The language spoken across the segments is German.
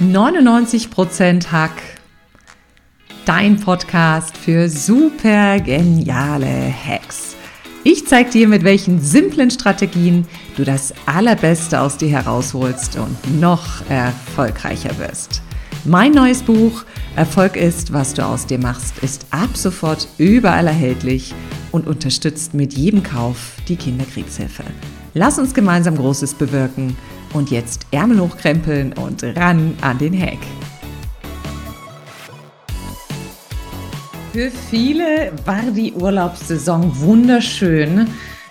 99% Hack. Dein Podcast für super geniale Hacks. Ich zeige dir, mit welchen simplen Strategien du das Allerbeste aus dir herausholst und noch erfolgreicher wirst. Mein neues Buch Erfolg ist, was du aus dir machst, ist ab sofort überall erhältlich und unterstützt mit jedem Kauf die Kinderkriegshilfe. Lass uns gemeinsam Großes bewirken und jetzt Ärmel hochkrempeln und ran an den Hack. Für viele war die Urlaubssaison wunderschön,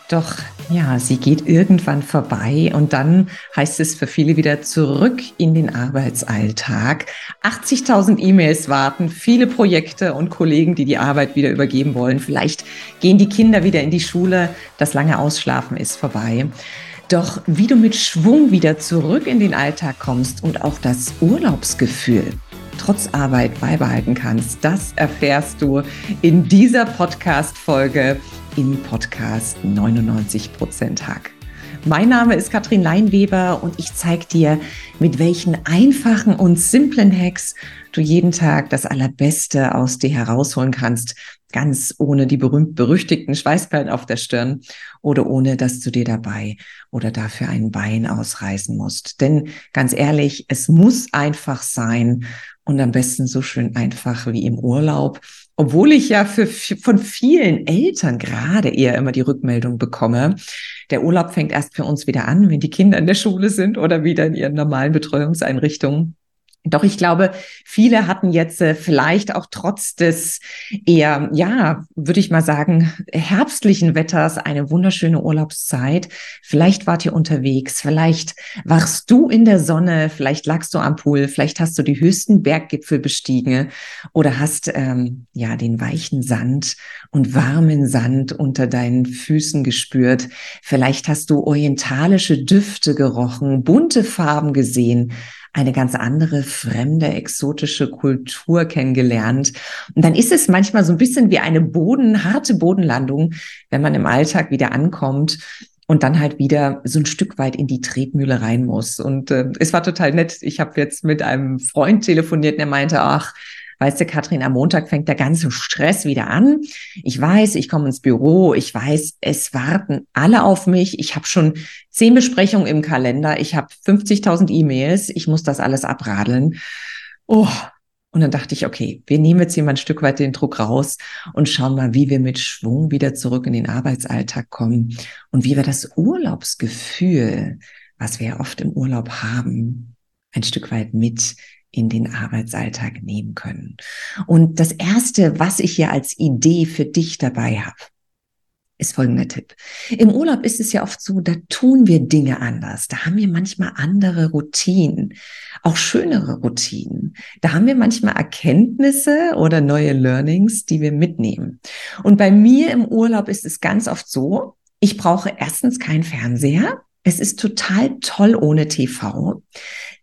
doch ja, sie geht irgendwann vorbei und dann heißt es für viele wieder zurück in den Arbeitsalltag. 80.000 E-Mails warten, viele Projekte und Kollegen, die die Arbeit wieder übergeben wollen. Vielleicht gehen die Kinder wieder in die Schule, das lange Ausschlafen ist vorbei. Doch wie du mit Schwung wieder zurück in den Alltag kommst und auch das Urlaubsgefühl trotz Arbeit beibehalten kannst, das erfährst du in dieser Podcast-Folge im Podcast 99% Hack. Mein Name ist Katrin Leinweber und ich zeige dir, mit welchen einfachen und simplen Hacks du jeden Tag das Allerbeste aus dir herausholen kannst, ganz ohne die berühmt-berüchtigten Schweißperlen auf der Stirn oder ohne, dass du dir dabei oder dafür ein Bein ausreißen musst. Denn ganz ehrlich, es muss einfach sein und am besten so schön einfach wie im Urlaub. Obwohl ich ja für, von vielen Eltern gerade eher immer die Rückmeldung bekomme, der Urlaub fängt erst für uns wieder an, wenn die Kinder in der Schule sind oder wieder in ihren normalen Betreuungseinrichtungen. Doch ich glaube, viele hatten jetzt äh, vielleicht auch trotz des eher, ja, würde ich mal sagen, herbstlichen Wetters eine wunderschöne Urlaubszeit. Vielleicht wart ihr unterwegs, vielleicht warst du in der Sonne, vielleicht lagst du am Pool, vielleicht hast du die höchsten Berggipfel bestiegen oder hast ähm, ja den weichen Sand und warmen Sand unter deinen Füßen gespürt. Vielleicht hast du orientalische Düfte gerochen, bunte Farben gesehen eine ganz andere, fremde, exotische Kultur kennengelernt. Und dann ist es manchmal so ein bisschen wie eine Boden, harte Bodenlandung, wenn man im Alltag wieder ankommt und dann halt wieder so ein Stück weit in die Tretmühle rein muss. Und äh, es war total nett. Ich habe jetzt mit einem Freund telefoniert, der meinte, ach, Weißt du, Katrin, am Montag fängt der ganze Stress wieder an. Ich weiß, ich komme ins Büro. Ich weiß, es warten alle auf mich. Ich habe schon zehn Besprechungen im Kalender. Ich habe 50.000 E-Mails. Ich muss das alles abradeln. Oh, und dann dachte ich, okay, wir nehmen jetzt hier mal ein Stück weit den Druck raus und schauen mal, wie wir mit Schwung wieder zurück in den Arbeitsalltag kommen und wie wir das Urlaubsgefühl, was wir oft im Urlaub haben, ein Stück weit mit in den Arbeitsalltag nehmen können. Und das Erste, was ich hier als Idee für dich dabei habe, ist folgender Tipp. Im Urlaub ist es ja oft so, da tun wir Dinge anders. Da haben wir manchmal andere Routinen, auch schönere Routinen. Da haben wir manchmal Erkenntnisse oder neue Learnings, die wir mitnehmen. Und bei mir im Urlaub ist es ganz oft so, ich brauche erstens keinen Fernseher. Es ist total toll ohne TV.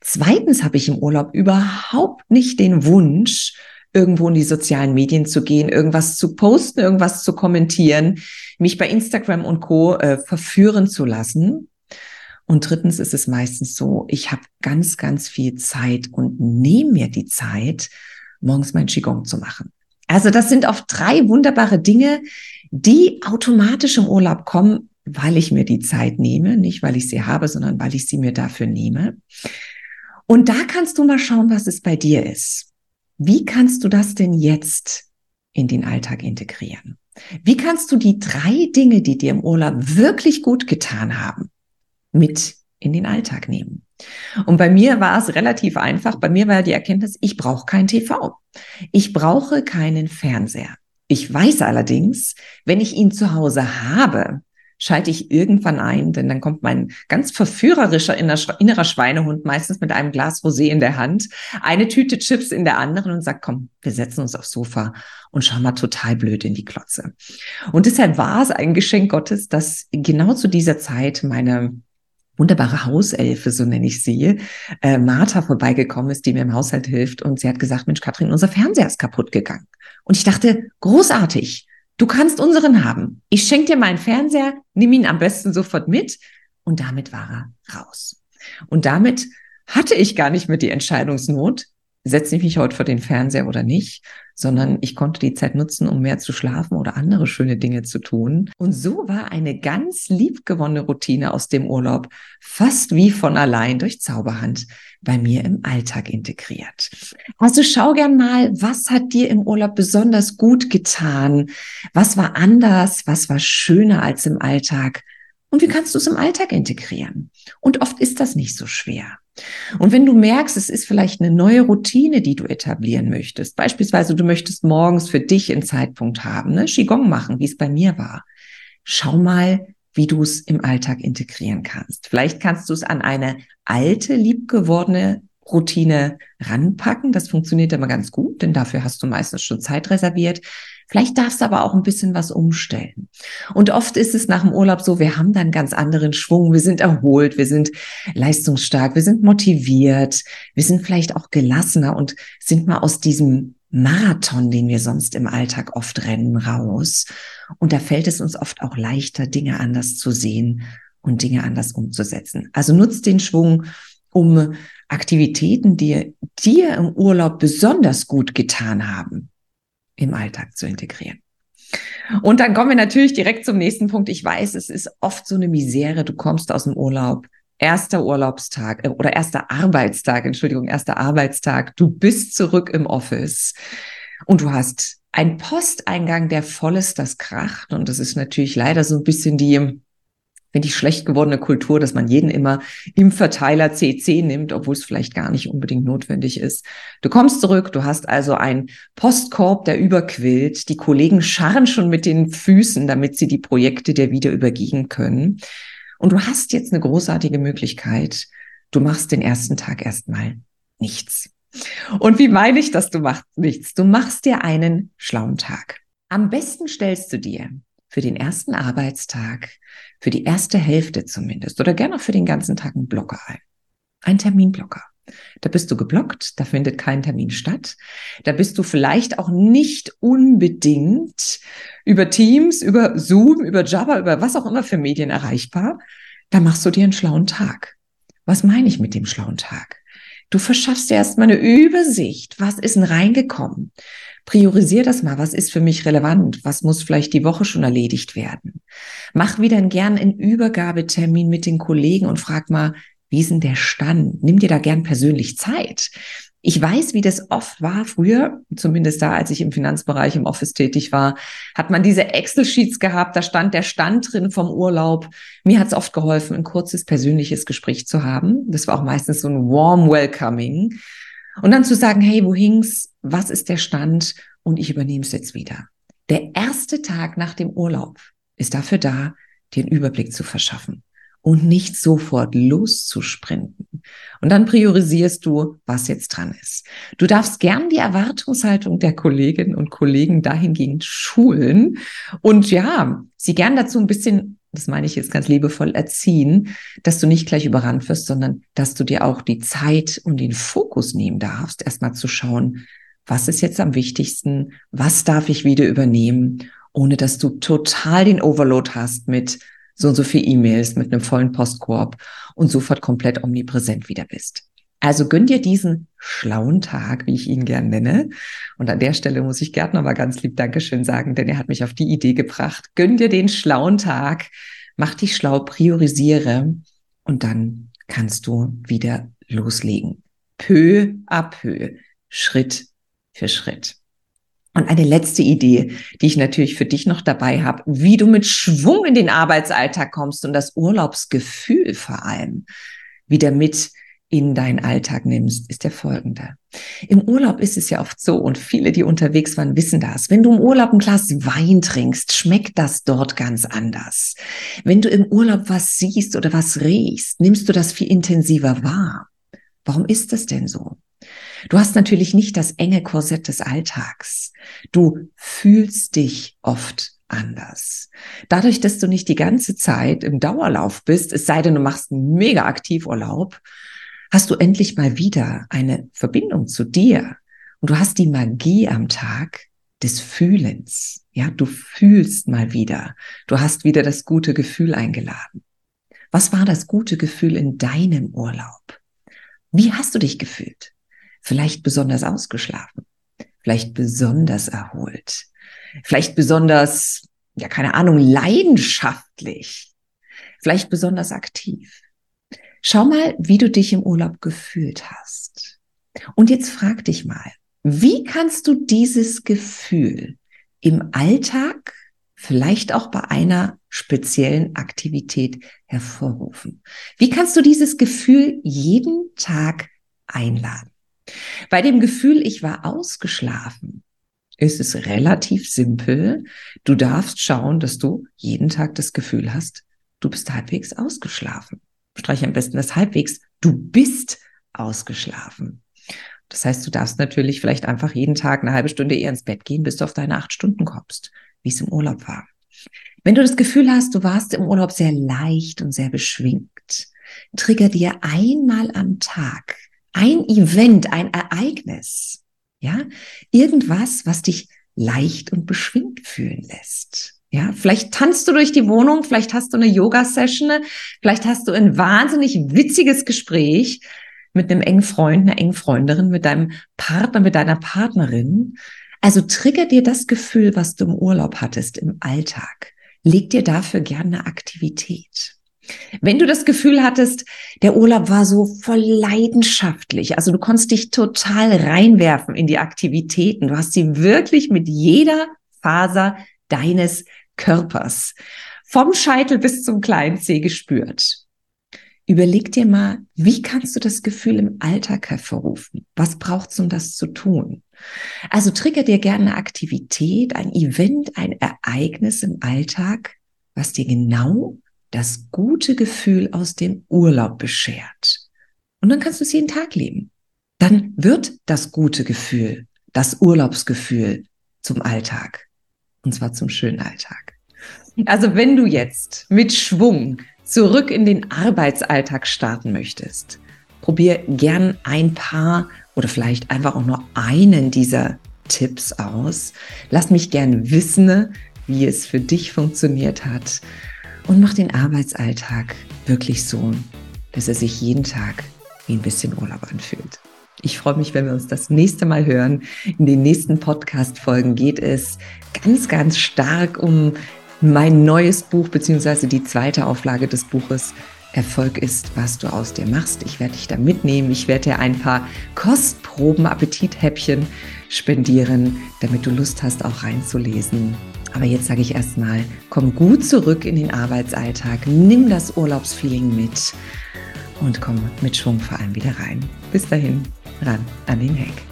Zweitens habe ich im Urlaub überhaupt nicht den Wunsch, irgendwo in die sozialen Medien zu gehen, irgendwas zu posten, irgendwas zu kommentieren, mich bei Instagram und Co äh, verführen zu lassen. Und drittens ist es meistens so, ich habe ganz, ganz viel Zeit und nehme mir die Zeit, morgens mein Qigong zu machen. Also das sind auch drei wunderbare Dinge, die automatisch im Urlaub kommen, weil ich mir die Zeit nehme, nicht weil ich sie habe, sondern weil ich sie mir dafür nehme. Und da kannst du mal schauen, was es bei dir ist. Wie kannst du das denn jetzt in den Alltag integrieren? Wie kannst du die drei Dinge, die dir im Urlaub wirklich gut getan haben, mit in den Alltag nehmen? Und bei mir war es relativ einfach. Bei mir war die Erkenntnis, ich brauche kein TV. Ich brauche keinen Fernseher. Ich weiß allerdings, wenn ich ihn zu Hause habe, schalte ich irgendwann ein, denn dann kommt mein ganz verführerischer innerer Schweinehund meistens mit einem Glas Rosé in der Hand, eine Tüte Chips in der anderen und sagt, komm, wir setzen uns aufs Sofa und schauen mal total blöd in die Klotze. Und deshalb war es ein Geschenk Gottes, dass genau zu dieser Zeit meine wunderbare Hauselfe, so nenne ich sie, äh, Martha vorbeigekommen ist, die mir im Haushalt hilft. Und sie hat gesagt, Mensch, Katrin, unser Fernseher ist kaputt gegangen. Und ich dachte, großartig. Du kannst unseren haben. Ich schenke dir meinen Fernseher, nimm ihn am besten sofort mit. Und damit war er raus. Und damit hatte ich gar nicht mehr die Entscheidungsnot, setze ich mich heute vor den Fernseher oder nicht, sondern ich konnte die Zeit nutzen, um mehr zu schlafen oder andere schöne Dinge zu tun. Und so war eine ganz liebgewonnene Routine aus dem Urlaub fast wie von allein durch Zauberhand bei mir im Alltag integriert. Also schau gern mal, was hat dir im Urlaub besonders gut getan? Was war anders? Was war schöner als im Alltag? Und wie kannst du es im Alltag integrieren? Und oft ist das nicht so schwer. Und wenn du merkst, es ist vielleicht eine neue Routine, die du etablieren möchtest, beispielsweise du möchtest morgens für dich einen Zeitpunkt haben, ne, Qigong machen, wie es bei mir war, schau mal, wie du es im Alltag integrieren kannst. Vielleicht kannst du es an eine alte, liebgewordene Routine ranpacken. Das funktioniert immer ganz gut, denn dafür hast du meistens schon Zeit reserviert. Vielleicht darfst du aber auch ein bisschen was umstellen. Und oft ist es nach dem Urlaub so, wir haben dann ganz anderen Schwung, wir sind erholt, wir sind leistungsstark, wir sind motiviert, wir sind vielleicht auch gelassener und sind mal aus diesem Marathon, den wir sonst im Alltag oft rennen, raus. Und da fällt es uns oft auch leichter, Dinge anders zu sehen und Dinge anders umzusetzen. Also nutzt den Schwung, um Aktivitäten, die dir im Urlaub besonders gut getan haben, im Alltag zu integrieren. Und dann kommen wir natürlich direkt zum nächsten Punkt. Ich weiß, es ist oft so eine Misere. Du kommst aus dem Urlaub, erster Urlaubstag äh, oder erster Arbeitstag, Entschuldigung, erster Arbeitstag. Du bist zurück im Office und du hast einen Posteingang, der voll ist, das kracht. Und das ist natürlich leider so ein bisschen die finde ich schlecht gewordene Kultur, dass man jeden immer im Verteiler CC nimmt, obwohl es vielleicht gar nicht unbedingt notwendig ist. Du kommst zurück, du hast also einen Postkorb, der überquillt. Die Kollegen scharren schon mit den Füßen, damit sie die Projekte dir wieder übergeben können. Und du hast jetzt eine großartige Möglichkeit. Du machst den ersten Tag erstmal nichts. Und wie meine ich, dass du machst nichts? Du machst dir einen schlauen Tag. Am besten stellst du dir für den ersten Arbeitstag, für die erste Hälfte zumindest oder gerne auch für den ganzen Tag einen Blocker ein. Ein Terminblocker. Da bist du geblockt, da findet kein Termin statt. Da bist du vielleicht auch nicht unbedingt über Teams, über Zoom, über Java, über was auch immer für Medien erreichbar. Da machst du dir einen schlauen Tag. Was meine ich mit dem schlauen Tag? Du verschaffst dir erstmal eine Übersicht. Was ist denn reingekommen? Priorisier das mal. Was ist für mich relevant? Was muss vielleicht die Woche schon erledigt werden? Mach wieder gern einen Übergabetermin mit den Kollegen und frag mal, wie ist denn der Stand? Nimm dir da gern persönlich Zeit. Ich weiß, wie das oft war früher, zumindest da, als ich im Finanzbereich im Office tätig war, hat man diese Excel-Sheets gehabt, da stand der Stand drin vom Urlaub. Mir hat es oft geholfen, ein kurzes persönliches Gespräch zu haben. Das war auch meistens so ein warm Welcoming. Und dann zu sagen, hey, wo hing's? Was ist der Stand? Und ich übernehme es jetzt wieder. Der erste Tag nach dem Urlaub ist dafür da, dir einen Überblick zu verschaffen und nicht sofort loszusprinten. Und dann priorisierst du, was jetzt dran ist. Du darfst gern die Erwartungshaltung der Kolleginnen und Kollegen dahingehend schulen und ja, sie gern dazu ein bisschen das meine ich jetzt ganz liebevoll, erziehen, dass du nicht gleich überrannt wirst, sondern dass du dir auch die Zeit und den Fokus nehmen darfst, erstmal zu schauen, was ist jetzt am wichtigsten, was darf ich wieder übernehmen, ohne dass du total den Overload hast mit so und so viel E-Mails, mit einem vollen Postkorb und sofort komplett omnipräsent wieder bist. Also gönn dir diesen schlauen Tag, wie ich ihn gern nenne. Und an der Stelle muss ich Gärtner mal ganz lieb Dankeschön sagen, denn er hat mich auf die Idee gebracht. Gönn dir den schlauen Tag, mach dich schlau, priorisiere und dann kannst du wieder loslegen. Peu à peu, Schritt für Schritt. Und eine letzte Idee, die ich natürlich für dich noch dabei habe, wie du mit Schwung in den Arbeitsalltag kommst und das Urlaubsgefühl vor allem wieder mit in deinen Alltag nimmst, ist der folgende. Im Urlaub ist es ja oft so, und viele, die unterwegs waren, wissen das. Wenn du im Urlaub ein Glas Wein trinkst, schmeckt das dort ganz anders. Wenn du im Urlaub was siehst oder was riechst, nimmst du das viel intensiver wahr. Warum ist das denn so? Du hast natürlich nicht das enge Korsett des Alltags. Du fühlst dich oft anders. Dadurch, dass du nicht die ganze Zeit im Dauerlauf bist, es sei denn, du machst einen mega Aktivurlaub, hast du endlich mal wieder eine Verbindung zu dir und du hast die Magie am Tag des Fühlens. Ja, du fühlst mal wieder. Du hast wieder das gute Gefühl eingeladen. Was war das gute Gefühl in deinem Urlaub? Wie hast du dich gefühlt? Vielleicht besonders ausgeschlafen, vielleicht besonders erholt, vielleicht besonders, ja, keine Ahnung, leidenschaftlich, vielleicht besonders aktiv. Schau mal, wie du dich im Urlaub gefühlt hast. Und jetzt frag dich mal, wie kannst du dieses Gefühl im Alltag, vielleicht auch bei einer speziellen Aktivität hervorrufen? Wie kannst du dieses Gefühl jeden Tag einladen? Bei dem Gefühl, ich war ausgeschlafen, ist es relativ simpel. Du darfst schauen, dass du jeden Tag das Gefühl hast, du bist halbwegs ausgeschlafen. Streiche am besten das halbwegs, du bist ausgeschlafen. Das heißt, du darfst natürlich vielleicht einfach jeden Tag eine halbe Stunde eher ins Bett gehen, bis du auf deine acht Stunden kommst, wie es im Urlaub war. Wenn du das Gefühl hast, du warst im Urlaub sehr leicht und sehr beschwingt, trigger dir einmal am Tag ein Event, ein Ereignis, ja, irgendwas, was dich leicht und beschwingt fühlen lässt. Ja, vielleicht tanzt du durch die Wohnung, vielleicht hast du eine Yoga-Session, vielleicht hast du ein wahnsinnig witziges Gespräch, mit einem engen Freund, einer engen Freundin, mit deinem Partner, mit deiner Partnerin. Also trigger dir das Gefühl, was du im Urlaub hattest, im Alltag. Leg dir dafür gerne eine Aktivität. Wenn du das Gefühl hattest, der Urlaub war so voll leidenschaftlich, also du konntest dich total reinwerfen in die Aktivitäten, du hast sie wirklich mit jeder Faser deines Körpers vom Scheitel bis zum kleinen Zeh gespürt. Überleg dir mal, wie kannst du das Gefühl im Alltag hervorrufen? Was braucht es, um das zu tun? Also trigger dir gerne eine Aktivität, ein Event, ein Ereignis im Alltag, was dir genau das gute Gefühl aus dem Urlaub beschert. Und dann kannst du es jeden Tag leben. Dann wird das gute Gefühl, das Urlaubsgefühl zum Alltag. Und zwar zum schönen Alltag. Also wenn du jetzt mit Schwung zurück in den Arbeitsalltag starten möchtest, probier gern ein paar oder vielleicht einfach auch nur einen dieser Tipps aus. Lass mich gern wissen, wie es für dich funktioniert hat und mach den Arbeitsalltag wirklich so, dass er sich jeden Tag wie ein bisschen Urlaub anfühlt. Ich freue mich, wenn wir uns das nächste Mal hören. In den nächsten Podcast-Folgen geht es ganz, ganz stark um mein neues Buch beziehungsweise die zweite Auflage des Buches Erfolg ist, was du aus dir machst. Ich werde dich da mitnehmen. Ich werde dir ein paar Kostproben, Appetithäppchen spendieren, damit du Lust hast, auch reinzulesen. Aber jetzt sage ich erstmal, komm gut zurück in den Arbeitsalltag, nimm das Urlaubsfeeling mit und komm mit Schwung vor allem wieder rein. Bis dahin, ran an den Heck.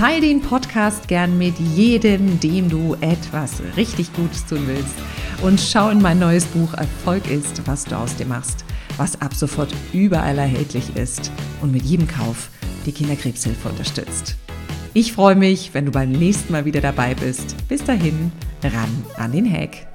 Teil den Podcast gern mit jedem, dem du etwas richtig Gutes tun willst. Und schau in mein neues Buch Erfolg ist, was du aus dir machst, was ab sofort überall erhältlich ist und mit jedem Kauf die Kinderkrebshilfe unterstützt. Ich freue mich, wenn du beim nächsten Mal wieder dabei bist. Bis dahin, ran an den Hack.